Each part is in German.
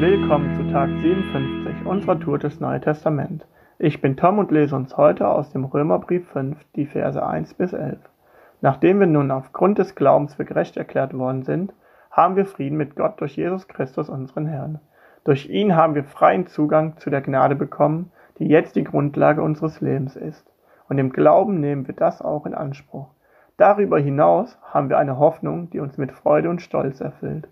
Willkommen zu Tag 57 unserer Tour des Neuen Testament. Ich bin Tom und lese uns heute aus dem Römerbrief 5 die Verse 1 bis 11. Nachdem wir nun aufgrund des Glaubens für gerecht erklärt worden sind, haben wir Frieden mit Gott durch Jesus Christus, unseren Herrn. Durch ihn haben wir freien Zugang zu der Gnade bekommen, die jetzt die Grundlage unseres Lebens ist. Und im Glauben nehmen wir das auch in Anspruch. Darüber hinaus haben wir eine Hoffnung, die uns mit Freude und Stolz erfüllt.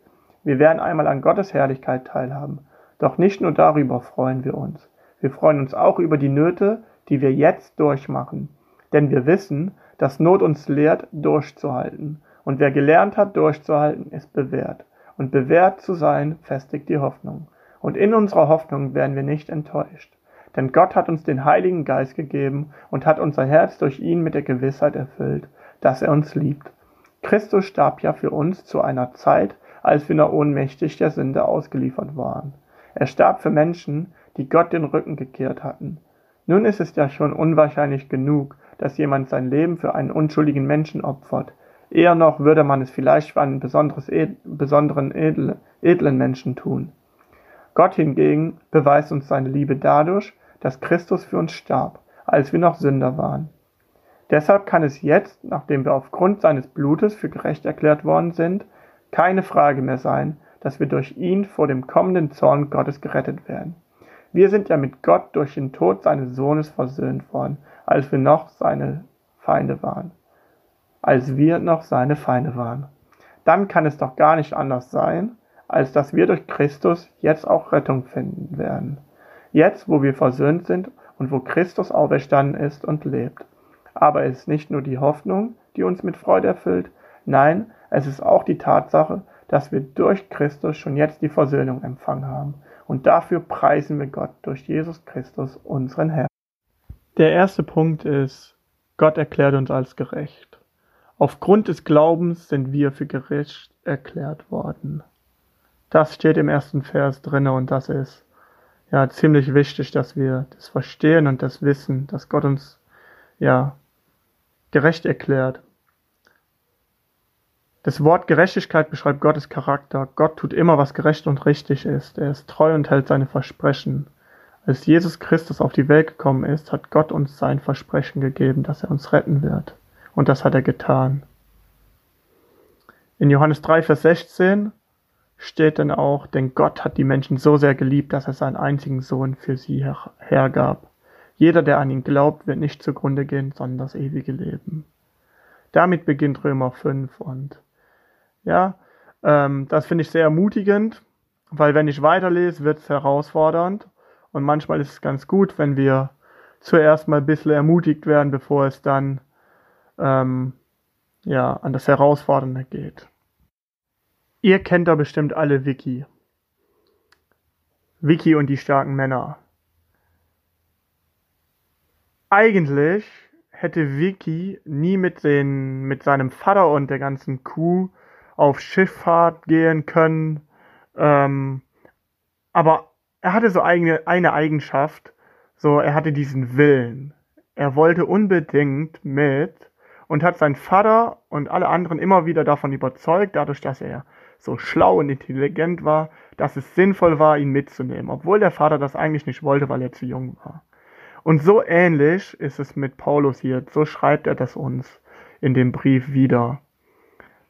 Wir werden einmal an Gottes Herrlichkeit teilhaben. Doch nicht nur darüber freuen wir uns. Wir freuen uns auch über die Nöte, die wir jetzt durchmachen. Denn wir wissen, dass Not uns lehrt, durchzuhalten. Und wer gelernt hat, durchzuhalten, ist bewährt. Und bewährt zu sein, festigt die Hoffnung. Und in unserer Hoffnung werden wir nicht enttäuscht. Denn Gott hat uns den Heiligen Geist gegeben und hat unser Herz durch ihn mit der Gewissheit erfüllt, dass er uns liebt. Christus starb ja für uns zu einer Zeit, als wir noch ohnmächtig der Sünde ausgeliefert waren. Er starb für Menschen, die Gott den Rücken gekehrt hatten. Nun ist es ja schon unwahrscheinlich genug, dass jemand sein Leben für einen unschuldigen Menschen opfert. Eher noch würde man es vielleicht für einen ed besonderen edle, edlen Menschen tun. Gott hingegen beweist uns seine Liebe dadurch, dass Christus für uns starb, als wir noch Sünder waren. Deshalb kann es jetzt, nachdem wir aufgrund seines Blutes für gerecht erklärt worden sind, keine Frage mehr sein, dass wir durch ihn vor dem kommenden Zorn Gottes gerettet werden. Wir sind ja mit Gott durch den Tod seines Sohnes versöhnt worden, als wir noch seine Feinde waren. Als wir noch seine Feinde waren. Dann kann es doch gar nicht anders sein, als dass wir durch Christus jetzt auch Rettung finden werden. Jetzt, wo wir versöhnt sind und wo Christus auferstanden ist und lebt. Aber es ist nicht nur die Hoffnung, die uns mit Freude erfüllt, nein, es ist auch die Tatsache, dass wir durch Christus schon jetzt die Versöhnung empfangen haben. Und dafür preisen wir Gott durch Jesus Christus, unseren Herrn. Der erste Punkt ist, Gott erklärt uns als gerecht. Aufgrund des Glaubens sind wir für gerecht erklärt worden. Das steht im ersten Vers drinne und das ist ja ziemlich wichtig, dass wir das verstehen und das wissen, dass Gott uns ja gerecht erklärt. Das Wort Gerechtigkeit beschreibt Gottes Charakter. Gott tut immer, was gerecht und richtig ist. Er ist treu und hält seine Versprechen. Als Jesus Christus auf die Welt gekommen ist, hat Gott uns sein Versprechen gegeben, dass er uns retten wird. Und das hat er getan. In Johannes 3, Vers 16 steht dann auch, denn Gott hat die Menschen so sehr geliebt, dass er seinen einzigen Sohn für sie her hergab. Jeder, der an ihn glaubt, wird nicht zugrunde gehen, sondern das ewige Leben. Damit beginnt Römer 5 und ja, ähm, das finde ich sehr ermutigend, weil wenn ich weiterlese, wird es herausfordernd. Und manchmal ist es ganz gut, wenn wir zuerst mal ein bisschen ermutigt werden, bevor es dann ähm, ja, an das Herausfordernde geht. Ihr kennt da bestimmt alle Wiki. Wiki und die starken Männer. Eigentlich hätte Wiki nie mit, den, mit seinem Vater und der ganzen Kuh auf Schifffahrt gehen können. Ähm, aber er hatte so eigene, eine Eigenschaft, so er hatte diesen Willen. Er wollte unbedingt mit und hat seinen Vater und alle anderen immer wieder davon überzeugt, dadurch, dass er so schlau und intelligent war, dass es sinnvoll war, ihn mitzunehmen, obwohl der Vater das eigentlich nicht wollte, weil er zu jung war. Und so ähnlich ist es mit Paulus hier, so schreibt er das uns in dem Brief wieder.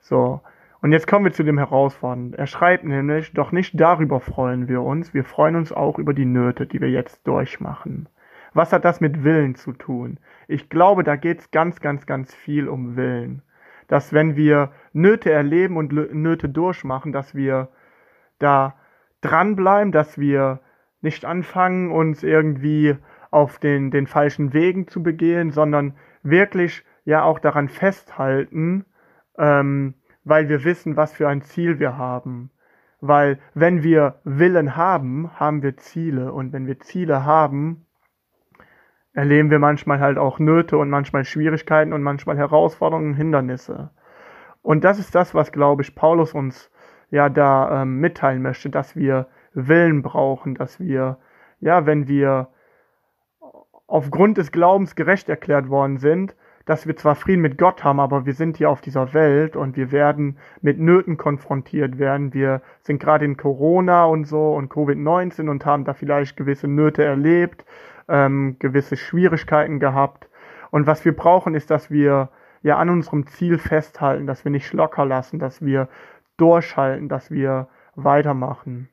So, und jetzt kommen wir zu dem Herausfordernden. Er schreibt nämlich, doch nicht darüber freuen wir uns, wir freuen uns auch über die Nöte, die wir jetzt durchmachen. Was hat das mit Willen zu tun? Ich glaube, da geht es ganz, ganz, ganz viel um Willen. Dass wenn wir Nöte erleben und Nöte durchmachen, dass wir da dranbleiben, dass wir nicht anfangen, uns irgendwie auf den, den falschen Wegen zu begehen, sondern wirklich ja auch daran festhalten, ähm, weil wir wissen, was für ein Ziel wir haben. Weil wenn wir Willen haben, haben wir Ziele. Und wenn wir Ziele haben, erleben wir manchmal halt auch Nöte und manchmal Schwierigkeiten und manchmal Herausforderungen und Hindernisse. Und das ist das, was, glaube ich, Paulus uns ja da ähm, mitteilen möchte, dass wir Willen brauchen, dass wir, ja, wenn wir aufgrund des Glaubens gerecht erklärt worden sind, dass wir zwar Frieden mit Gott haben, aber wir sind hier auf dieser Welt und wir werden mit Nöten konfrontiert werden. Wir sind gerade in Corona und so und Covid-19 und haben da vielleicht gewisse Nöte erlebt, ähm, gewisse Schwierigkeiten gehabt. Und was wir brauchen, ist, dass wir ja an unserem Ziel festhalten, dass wir nicht locker lassen, dass wir durchhalten, dass wir weitermachen.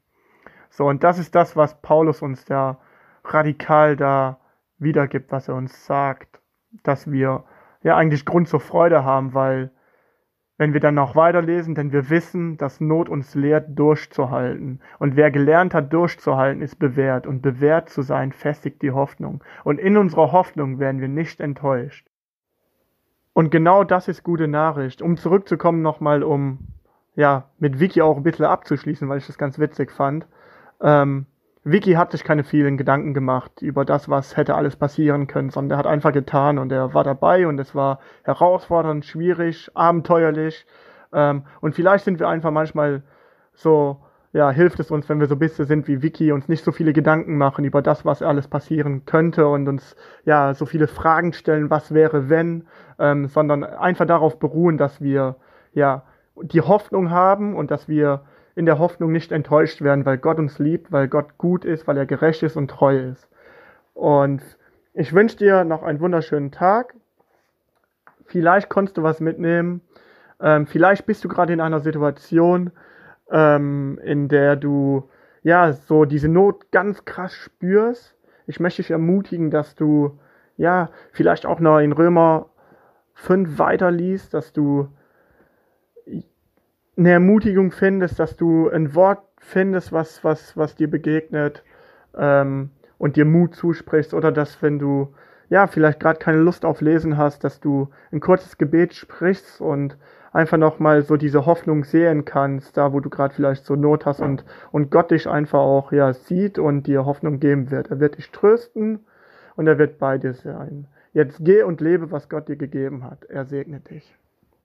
So, und das ist das, was Paulus uns da radikal da wiedergibt, was er uns sagt, dass wir ja eigentlich Grund zur Freude haben, weil wenn wir dann noch weiterlesen, denn wir wissen, dass Not uns lehrt, durchzuhalten. Und wer gelernt hat, durchzuhalten, ist bewährt. Und bewährt zu sein, festigt die Hoffnung. Und in unserer Hoffnung werden wir nicht enttäuscht. Und genau das ist gute Nachricht. Um zurückzukommen nochmal, um ja mit Vicky auch ein bisschen abzuschließen, weil ich das ganz witzig fand. Ähm, Vicky hat sich keine vielen Gedanken gemacht über das, was hätte alles passieren können, sondern er hat einfach getan und er war dabei und es war herausfordernd, schwierig, abenteuerlich. Ähm, und vielleicht sind wir einfach manchmal so, ja, hilft es uns, wenn wir so bisschen sind wie Vicky, uns nicht so viele Gedanken machen über das, was alles passieren könnte und uns ja so viele Fragen stellen, was wäre wenn, ähm, sondern einfach darauf beruhen, dass wir ja die Hoffnung haben und dass wir in der Hoffnung nicht enttäuscht werden, weil Gott uns liebt, weil Gott gut ist, weil er gerecht ist und treu ist. Und ich wünsche dir noch einen wunderschönen Tag. Vielleicht konntest du was mitnehmen. Ähm, vielleicht bist du gerade in einer Situation, ähm, in der du ja so diese Not ganz krass spürst. Ich möchte dich ermutigen, dass du ja vielleicht auch noch in Römer 5 weiterliest, dass du eine Ermutigung findest, dass du ein Wort findest, was, was, was dir begegnet ähm, und dir Mut zusprichst oder dass wenn du ja vielleicht gerade keine Lust auf Lesen hast, dass du ein kurzes Gebet sprichst und einfach nochmal so diese Hoffnung sehen kannst, da wo du gerade vielleicht so Not hast und, und Gott dich einfach auch ja sieht und dir Hoffnung geben wird. Er wird dich trösten und er wird bei dir sein. Jetzt geh und lebe, was Gott dir gegeben hat. Er segne dich.